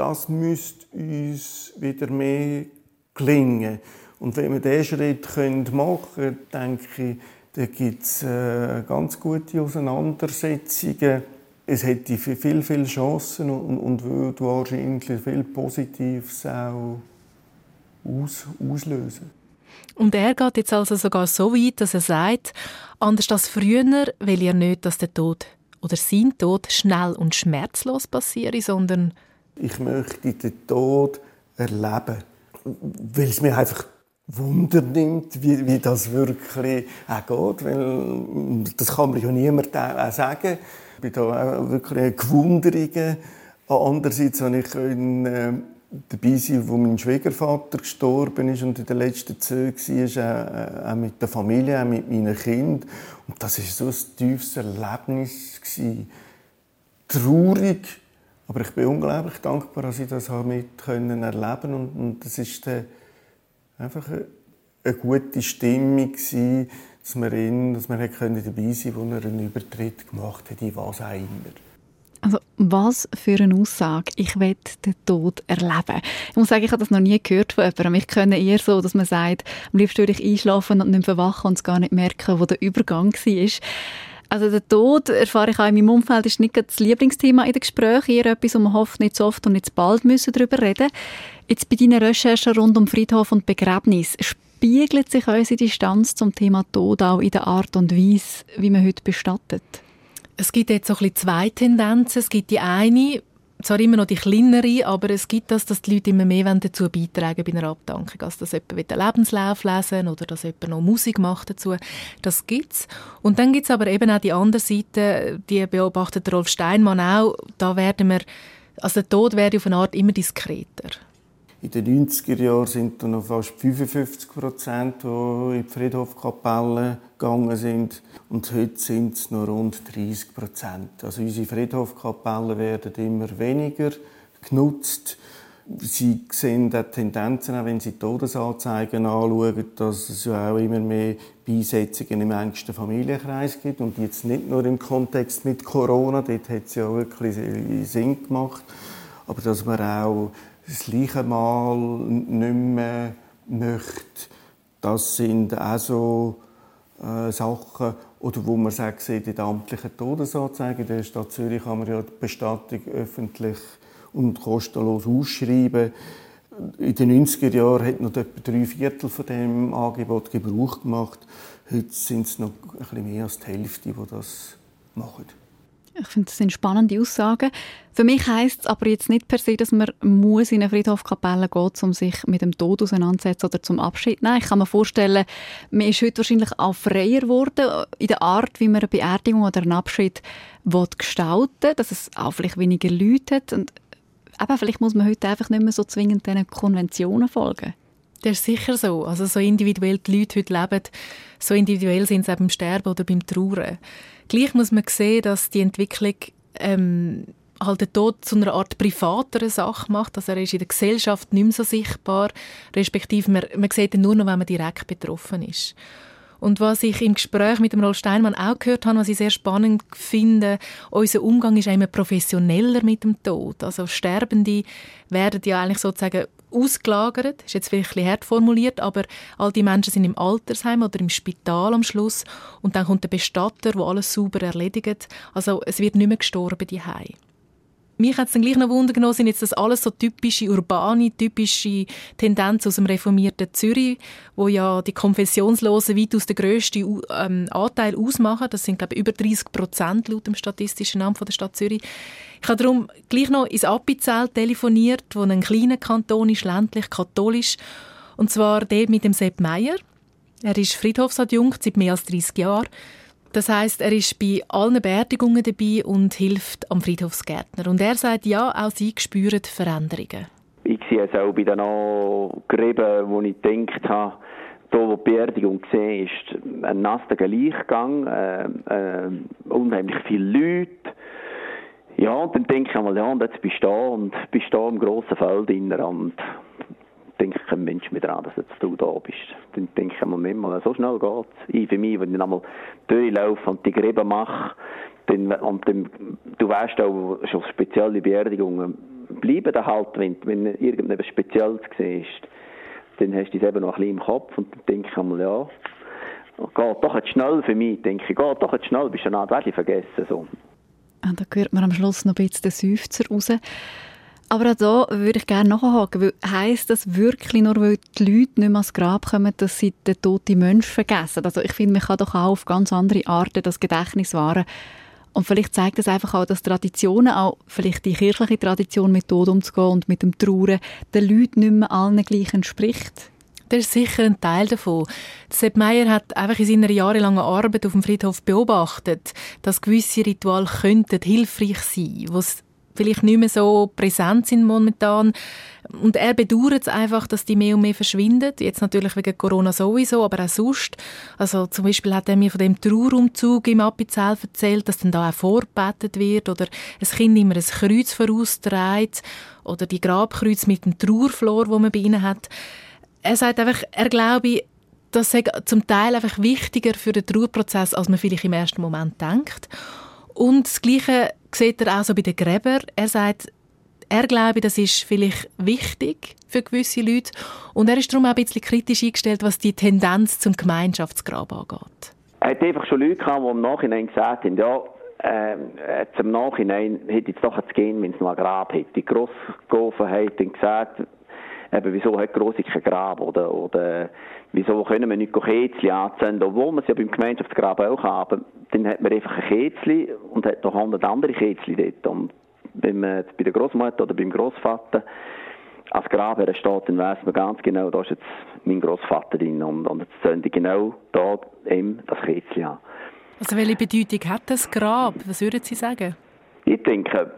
S7: das müsste uns wieder mehr gelingen. Und wenn wir diesen Schritt machen können, denke ich, da gibt es äh, ganz gute Auseinandersetzungen. Es hätte viel, viel Chancen und, und würde wahrscheinlich viel Positives auch aus, auslösen.
S5: Und er geht jetzt also sogar so weit, dass er sagt, anders als früher will er nicht, dass der Tod oder sein Tod schnell und schmerzlos passiert, sondern
S7: ich möchte den Tod erleben. Weil es mir einfach Wunder nimmt, wie, wie das wirklich auch geht. Weil, das kann mir ja niemand auch sagen. Ich bin da auch wirklich gewundert. Andererseits habe ich können, äh, dabei sein, wo mein Schwiegervater gestorben ist und in den letzten Zügen war, auch, auch mit der Familie, auch mit meinen Kindern. Und das war so ein tiefes Erlebnis. Traurig, aber ich bin unglaublich dankbar, dass ich das mit erleben und, und das ist einfach eine, gute Stimmung gewesen, dass wir in, dass wir dabei sein konnten, wo er einen Übertritt gemacht hat, in was auch immer.
S3: Also, was für eine Aussage. Ich will den Tod erleben. Ich muss sagen, ich habe das noch nie gehört von jemandem. Ich kenne eher so, dass man sagt, am liebsten würde ich einschlafen und nicht verwachen und es gar nicht merken, wo der Übergang war. Also der Tod, erfahre ich auch in meinem Umfeld, ist nicht das Lieblingsthema in den Gesprächen. Eher etwas, wo man hofft, nicht so oft und nicht so bald müssen darüber reden Jetzt bei deinen Recherchen rund um Friedhof und Begräbnis, spiegelt sich unsere Distanz zum Thema Tod auch in der Art und Weise, wie man heute bestattet?
S5: Es gibt jetzt so ein bisschen zwei Tendenzen. Es gibt die eine, zwar immer noch die kleinere, aber es gibt das, dass die Leute immer mehr dazu beitragen bei einer Abdankung. Also, dass jemand einen Lebenslauf lesen oder dass jemand noch Musik macht dazu. Das gibt's. Und dann gibt's aber eben auch die andere Seite, die beobachtet Rolf Steinmann auch. Da werden wir, also der Tod werde auf eine Art immer diskreter.
S7: In den 90er Jahren sind dann noch fast 55 Prozent, die in die Friedhofkapelle gegangen sind. Und heute sind es noch rund 30 Prozent. Also unsere Friedhofkapellen werden immer weniger genutzt. Sie sehen auch Tendenzen, auch wenn Sie Todesanzeigen anschauen, dass es ja auch immer mehr Beisetzungen im engsten Familienkreis gibt. Und jetzt nicht nur im Kontext mit Corona, dort hat es ja wirklich Sinn gemacht. Aber dass man auch das gleiche Mal nicht mehr möchte. Das sind auch so äh, Sachen, oder wo man sagt, in den amtlichen Todesanzeigen der Stadt Zürich kann man ja die Bestattung öffentlich und kostenlos ausschreiben. In den 90er Jahren hat noch etwa drei Viertel von dem Angebot Gebrauch gemacht. Heute sind es noch ein bisschen mehr als die Hälfte, die das machen.
S3: Ich finde, das sind spannende Aussagen. Für mich heisst es aber jetzt nicht per se, dass man muss in eine Friedhofkapelle gehen um sich mit dem Tod auseinanderzusetzen oder zum Abschied Nein, Ich kann mir vorstellen, man ist heute wahrscheinlich auch freier geworden in der Art, wie man eine Beerdigung oder einen Abschied gestalten will, dass es auch vielleicht weniger Leute hat. Und eben, vielleicht muss man heute einfach nicht mehr so zwingend diesen Konventionen folgen.
S5: Das ist sicher so. Also so individuell die Leute heute leben, so individuell sind sie auch beim Sterben oder beim Trauern. Gleich muss man sehen, dass die Entwicklung ähm, halt den Tod zu einer Art privatere Sache macht. Also er ist in der Gesellschaft nicht mehr so sichtbar, respektive man, man sieht ihn nur noch, wenn man direkt betroffen ist. Und was ich im Gespräch mit dem Rolf Steinmann auch gehört habe, was ich sehr spannend finde, unser Umgang ist immer professioneller mit dem Tod. Also Sterbende werden ja eigentlich sozusagen ausgelagert, ist jetzt vielleicht ein hart formuliert, aber all die Menschen sind im Altersheim oder im Spital am Schluss und dann kommt der Bestatter, der alles sauber erledigt. Also es wird nicht mehr gestorben die mich hat es dann gleich noch Wunder genommen, sind jetzt das alles so typische urbane, typische Tendenzen aus dem reformierten Zürich, wo ja die Konfessionslosen weitaus den grössten ähm, Anteil ausmachen. Das sind, glaube ich, über 30 Prozent laut dem statistischen Namen der Stadt Zürich. Ich habe darum gleich noch ins Appenzell telefoniert, wo ein kleiner Kanton ist, ländlich katholisch, und zwar der mit dem Sepp Meier. Er ist Friedhofsadjunkt seit mehr als 30 Jahren das heißt, er ist bei allen Beerdigungen dabei und hilft am Friedhofsgärtner. Und er sagt, ja, auch sie spüren Veränderungen.
S9: Ich sehe es auch bei den Gräben, wo ich gedacht habe, da, wo die Beerdigung gesehen ist, ein nasser Gleichgang, äh, äh, unheimlich viele Leute. Ja, und dann denke ich einmal, ja, und jetzt bist du da und bist da im grossen Feld drin und denke kein Mensch mehr daran, dass jetzt du da bist. Dann denke ich, Moment mal, so schnell geht es. Ich für mich, wenn ich einmal durchlaufe und die Gräben mache, dann, und dann, du weißt auch, schon spezielle Beerdigungen bleiben da halt, wenn, wenn irgendetwas Spezielles siehst, dann hast du es eben noch ein bisschen im Kopf und dann denke ich einmal, ja, geht doch jetzt schnell für mich, denke ich, geht doch jetzt schnell, bist du dann auch vergessen. So.
S3: Und da hört man am Schluss noch ein bisschen den Seufzer raus. Aber auch da würde ich gerne nachhaken, heisst das wirklich nur, weil die Leute nicht mehr ans Grab kommen, dass sie den toten Menschen vergessen? Also ich finde, man kann doch auch auf ganz andere Arten das Gedächtnis wahren. Und vielleicht zeigt das einfach auch, dass Traditionen, auch vielleicht die kirchliche Tradition mit Tod umzugehen und mit dem Trauern, den Leuten nicht mehr allen gleich entspricht.
S5: Das ist sicher ein Teil davon. Sepp Meier hat einfach in seiner jahrelangen Arbeit auf dem Friedhof beobachtet, dass gewisse Rituale könnten hilfreich sein, könnten, vielleicht nicht mehr so präsent sind momentan. Und er bedauert es einfach, dass die mehr und mehr verschwinden. Jetzt natürlich wegen Corona sowieso, aber auch sonst. Also zum Beispiel hat er mir von dem Trauerumzug im Appenzell erzählt, dass dann da auch vorbetet wird oder ein Kind immer ein Kreuz vorausträgt oder die Grabkreuz mit dem Trauerflor, wo man bei ihnen hat. Er sagt einfach, er glaube, das sei zum Teil einfach wichtiger für den Trauerprozess, als man vielleicht im ersten Moment denkt. Und das Gleiche sieht er auch so bei den Gräbern. Er sagt, er glaube, das ist vielleicht wichtig für gewisse Leute und er ist darum auch ein bisschen kritisch eingestellt, was die Tendenz zum Gemeinschaftsgrab angeht.
S9: Er hat einfach schon Leute gehabt, die im Nachhinein gesagt haben, ja, äh, jetzt im Nachhinein hätte es doch zu gehen, wenn es noch ein Grab hätte. Die Grossgofen haben gesagt, eben, wieso hat Grossi kein Grab oder, oder wieso können wir nicht Kätzchen anzünden, obwohl wir es ja beim Gemeinschaftsgrab auch haben. Dann hat man einfach ein Kätzchen und hat noch hundert andere Kätzchen dort. Und wenn man bei der Großmutter oder beim Großvater als Grab steht, dann weiss man ganz genau, da ist jetzt mein Großvater drin und, und jetzt zünde ich genau da eben das Kätzchen an.
S5: Also welche Bedeutung hat das Grab? Was würden Sie sagen?
S9: Ich denke,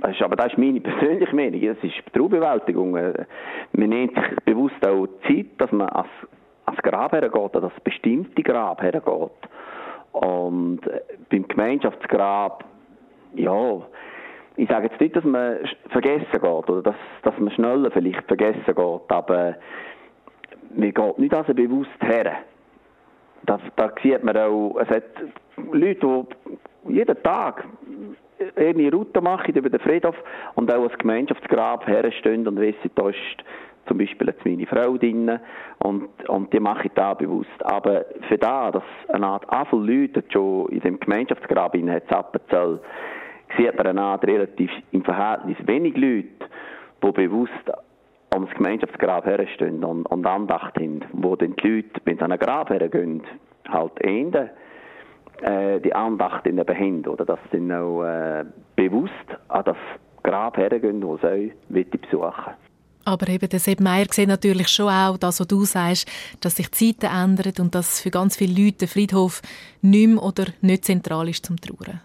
S9: aber das ist meine persönliche Meinung. Das ist Trauerbewältigung. Äh, man nimmt sich bewusst auch Zeit, dass man als, als Grab hergeht, oder als bestimmte Grab hergeht. Und äh, beim Gemeinschaftsgrab, ja, ich sage jetzt nicht, dass man vergessen geht oder dass, dass man schneller vielleicht vergessen geht, aber man geht nicht also bewusst her. Da, da sieht man auch, es hat Leute, die jeden Tag eine Route machen über den Friedhof und auch als Gemeinschaftsgrab herstehen und wissen, da ist zum Beispiel jetzt meine Frau drin und, und die mache ich da bewusst. Aber für da, dass eine Art Anfall Leute schon in dem Gemeinschaftsgrab in Appenzell, sieht man eine Art relativ im Verhältnis wenig Leute, die bewusst am Gemeinschaftsgrab herstehen und, und Andacht haben, wo dann die Leute, wenn sie an ein Grab hergehen, halt enden äh, die Andacht in eben haben, oder dass sie auch äh, bewusst an das Grab hergehen, wo sie besuchen
S5: aber eben der Sepp Meier sieht natürlich schon auch das, was du sagst, dass sich die Zeiten ändern und dass für ganz viele Leute der Friedhof nicht mehr oder nicht zentral ist zum Trauern.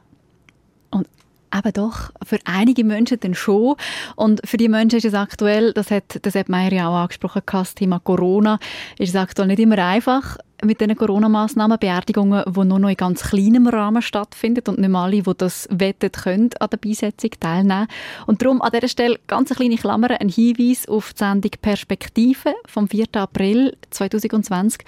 S3: Und eben doch, für einige Menschen dann schon. Und für die Menschen ist es aktuell, das hat der Sepp Meier ja auch angesprochen, das Thema Corona, ist es aktuell nicht immer einfach mit den Corona-Massnahmen, Beerdigungen, die nur noch in ganz kleinem Rahmen stattfinden und nicht alle, die das wettet, können an der Beisetzung teilnehmen. Und darum an dieser Stelle ganz eine kleine Klammer, ein Hinweis auf die Sendung Perspektive vom 4. April 2020,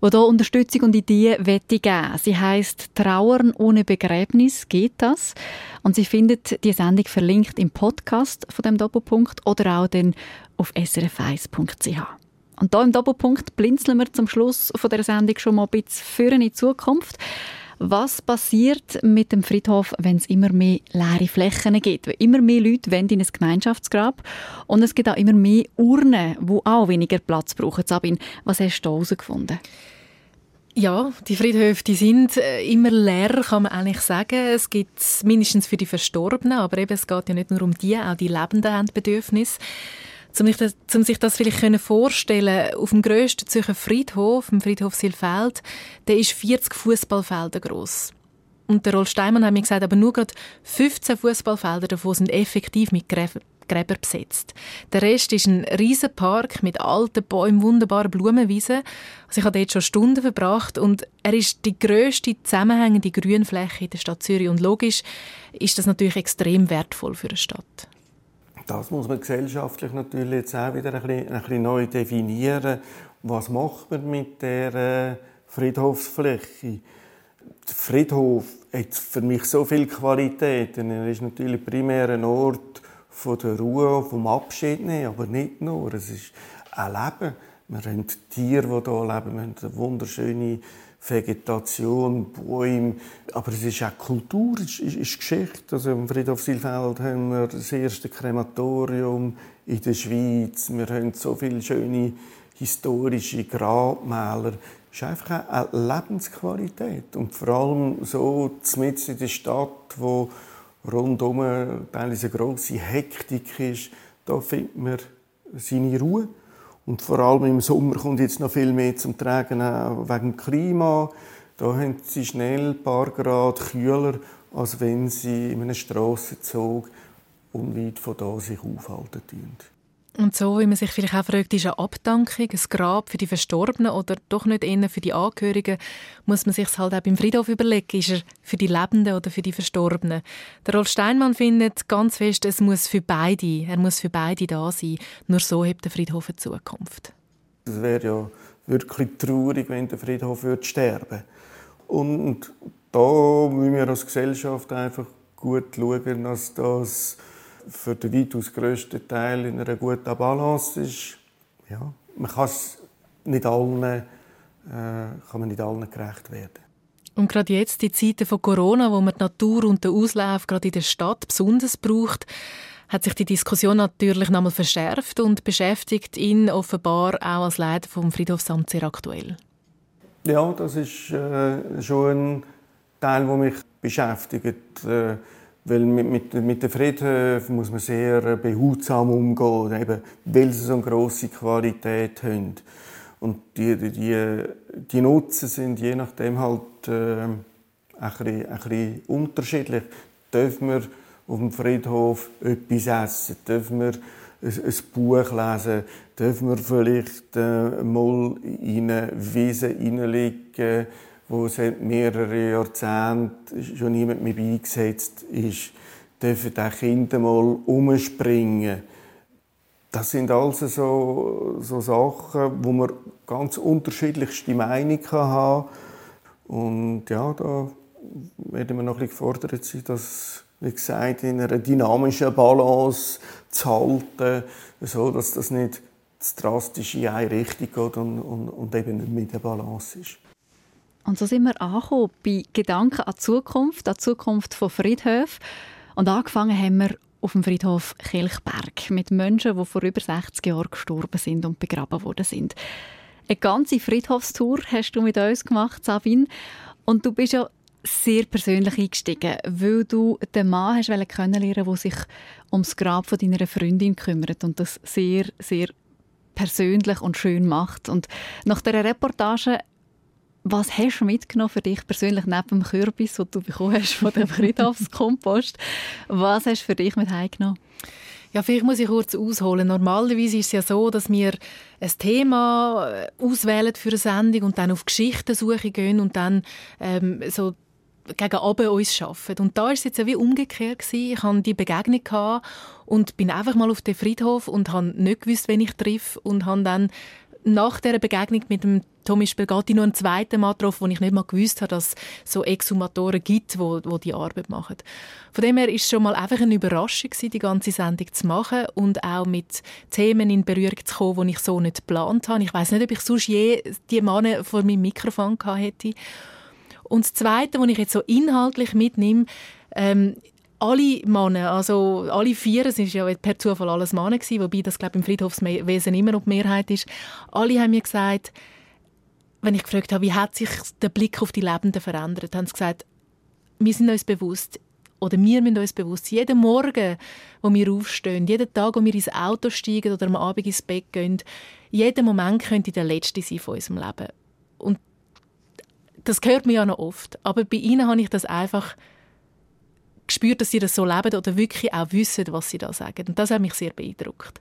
S3: wo da Unterstützung und Ideen wette geben. Sie heißt Trauern ohne Begräbnis geht das? Und Sie findet die Sendung verlinkt im Podcast von dem Doppelpunkt oder auch dann auf srf1.ch. Und da im Doppelpunkt blinzeln wir zum Schluss von der Sendung schon mal ein bisschen für in die Zukunft. Was passiert mit dem Friedhof, wenn es immer mehr leere Flächen gibt? Immer mehr Leute wollen in ein Gemeinschaftsgrab und es gibt auch immer mehr Urnen, die auch weniger Platz brauchen. Sabine, was hast du herausgefunden?
S5: Ja, die Friedhöfe die sind äh, immer leer, kann man eigentlich sagen. Es gibt mindestens für die Verstorbenen, aber eben, es geht ja nicht nur um die, auch die Lebenden haben Bedürfnisse. Um sich das, um sich das vielleicht vorstellen auf dem grössten Zürcher Friedhof, dem Friedhof Silfeld, der ist 40 Fußballfelder groß. Und der Rolf Steinmann hat mir gesagt, aber nur gerade 15 Fußballfelder davon sind effektiv mit Gräber, Gräber besetzt. Der Rest ist ein riesen Park mit alten Bäumen, wunderbaren Blumenwiesen. Also ich habe dort schon Stunden verbracht und er ist die grösste zusammenhängende Grünfläche in der Stadt Zürich und logisch ist das natürlich extrem wertvoll für eine Stadt.
S7: Das muss man gesellschaftlich natürlich jetzt auch wieder ein bisschen, ein bisschen neu definieren. Was macht man mit der äh, Friedhofsfläche? Der Friedhof hat für mich so viele Qualitäten. Er ist natürlich primär ein Ort von der Ruhe, vom Abschied nehmen, aber nicht nur. Es ist ein Leben. Wir haben Tiere, die hier leben. Wir haben eine wunderschöne Vegetation, Bäume. Aber es ist auch Kultur, es ist, ist Geschichte. Also im Friedhof Silfeld haben wir das erste Krematorium in der Schweiz. Wir haben so viele schöne historische Grabmäler. Es ist einfach eine Lebensqualität. Und vor allem so mitten in der Stadt, wo rundum eine grosse Hektik ist, da findet man seine Ruhe. Und vor allem im Sommer kommt jetzt noch viel mehr zum Tragen, auch wegen dem Klima. Da haben sie schnell ein paar Grad kühler, als wenn sie in einem Strassenzug unweit von da sich aufhalten.
S5: Und so, wie man sich vielleicht auch fragt, ist eine Abdankung, ein Grab für die Verstorbenen oder doch nicht eher für die Angehörigen, muss man sich halt auch beim Friedhof überlegen, ist er für die Lebenden oder für die Verstorbenen. Der Rolf Steinmann findet ganz fest, es muss für beide, er muss für beide da sein. Nur so hat der Friedhof eine Zukunft.
S7: Es wäre ja wirklich traurig, wenn der Friedhof würde sterben Und da müssen wir als Gesellschaft einfach gut schauen, dass das für den weitaus grössten Teil in einer guten Balance ist. Ja, man kann es nicht allen, äh, kann man nicht allen gerecht werden.
S5: Und gerade jetzt, die Zeiten von Corona, wo man die Natur und den Auslauf gerade in der Stadt besonders braucht, hat sich die Diskussion natürlich nochmal verschärft und beschäftigt ihn offenbar auch als Leiter vom Friedhofsamt sehr aktuell.
S7: Ja, das ist äh, schon ein Teil, der mich beschäftigt. Äh, weil mit, mit, mit den Friedhöfen muss man sehr behutsam umgehen, eben, weil sie so eine grosse Qualität haben. Und die, die, die Nutzen sind je nachdem halt äh, ein, bisschen, ein bisschen unterschiedlich. Dürfen wir auf dem Friedhof etwas essen? Dürfen wir ein, ein Buch lesen? Dürfen wir vielleicht äh, mal in eine Wiese hineinlegen? Wo seit mehreren Jahrzehnten schon niemand mehr beigesetzt ist, dürfen auch Kinder mal umspringen. Das sind also so, so Sachen, wo man ganz unterschiedlichste Meinungen haben Und ja, da werden wir noch ein bisschen gefordert sein, das, wie gesagt, in einer dynamischen Balance zu halten, so dass das nicht zu drastisch in eine Richtung geht und, und, und eben nicht mit der Balance ist.
S3: Und so sind wir angekommen bei Gedanken an die Zukunft, an die Zukunft von Friedhöfen. Und angefangen haben wir auf dem Friedhof Kilchberg mit Menschen, die vor über 60 Jahren gestorben sind und begraben worden sind. Eine ganze Friedhofstour hast du mit uns gemacht, Sabine. Und du bist ja sehr persönlich eingestiegen, weil du den Mann hast kennenlernen der sich ums Grab von deiner Freundin kümmert und das sehr, sehr persönlich und schön macht. Und nach der Reportage was hast du mitgenommen für dich persönlich neben dem Kürbis, den du bekommen hast von dem Friedhofskompost? Was hast du für dich mit heimgenommen?
S5: Ja, vielleicht muss ich kurz ausholen. Normalerweise ist es ja so, dass wir ein Thema äh, auswählen für eine Sendung und dann auf Geschichtensuche gehen und dann ähm, so gegen Abend uns schaffen. Und da ist es jetzt wie umgekehrt gewesen. Ich hatte die Begegnung gehabt und bin einfach mal auf den Friedhof und habe nicht gewusst, wen ich treffe und habe dann nach der Begegnung mit dem Tommy Spelgatti noch einen zweiten Mann getroffen, wo ich nicht mal gewusst habe, dass es so Exhumatoren gibt, wo, wo die Arbeit machen. Von dem her ist es schon mal einfach eine Überraschung gewesen, die ganze Sendung zu machen und auch mit Themen in Berührung zu kommen, die ich so nicht geplant habe. Ich weiß nicht, ob ich sonst je die Männer vor meinem Mikrofon gehabt hätte. Und das Zweite, was ich jetzt so inhaltlich mitnehme, ähm, alle Männer, also alle vier, es ist ja per Zufall alles Männer gewesen, wobei das glaube ich, im Friedhofswesen immer noch die Mehrheit ist, alle haben mir gesagt, wenn ich gefragt habe, wie hat sich der Blick auf die Lebenden verändert, haben sie gesagt, wir sind uns bewusst, oder wir müssen uns bewusst sein, jeden Morgen, wo wir aufstehen, jeden Tag, wo wir ins Auto steigen oder am Abend ins Bett gehen, jeden Moment könnte der letzte sein von unserem Leben. Und das hört man ja noch oft. Aber bei ihnen habe ich das einfach gespürt, dass sie das so leben oder wirklich auch wissen, was sie da sagen. Und das hat mich sehr beeindruckt.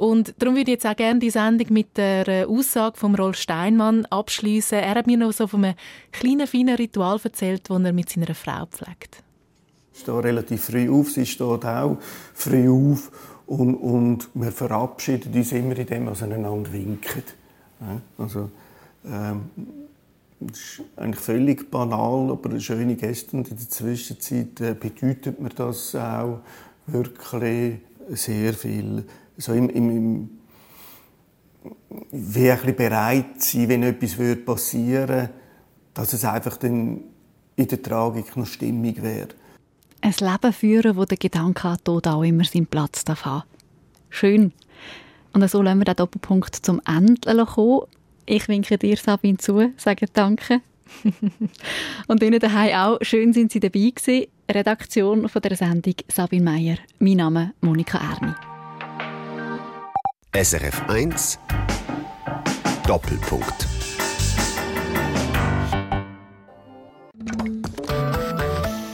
S5: Und darum würde ich jetzt auch gerne die Sendung mit der äh, Aussage von Rolf Steinmann abschließen. Er hat mir noch so von einem kleinen, feinen Ritual erzählt, das er mit seiner Frau pflegt.
S7: Ich stehe relativ früh auf, sie steht auch früh auf und, und wir verabschieden uns immer, indem wir einander winken. Also, ähm, das ist eigentlich völlig banal, aber schöne Geste. Und in der Zwischenzeit äh, bedeutet mir das auch wirklich sehr viel. So im, im, im wie bereit sein, wenn etwas passieren würde, dass es einfach dann in der Tragik noch stimmig wäre.
S3: Ein Leben führen, wo der Gedanke an Tod auch immer seinen Platz haben Schön. Und so lassen wir den Doppelpunkt zum Ende kommen. Ich winke dir, Sabine, zu, sage Danke. *laughs* und Ihnen daheim auch. Schön sind Sie dabei gewesen. Redaktion von der Sendung Sabine Meyer. Mein Name Monika Erni.
S2: SRF 1 Doppelpunkt.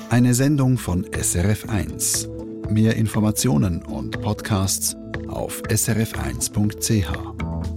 S1: Eine Sendung von SRF 1. Mehr Informationen und Podcasts auf srf1.ch.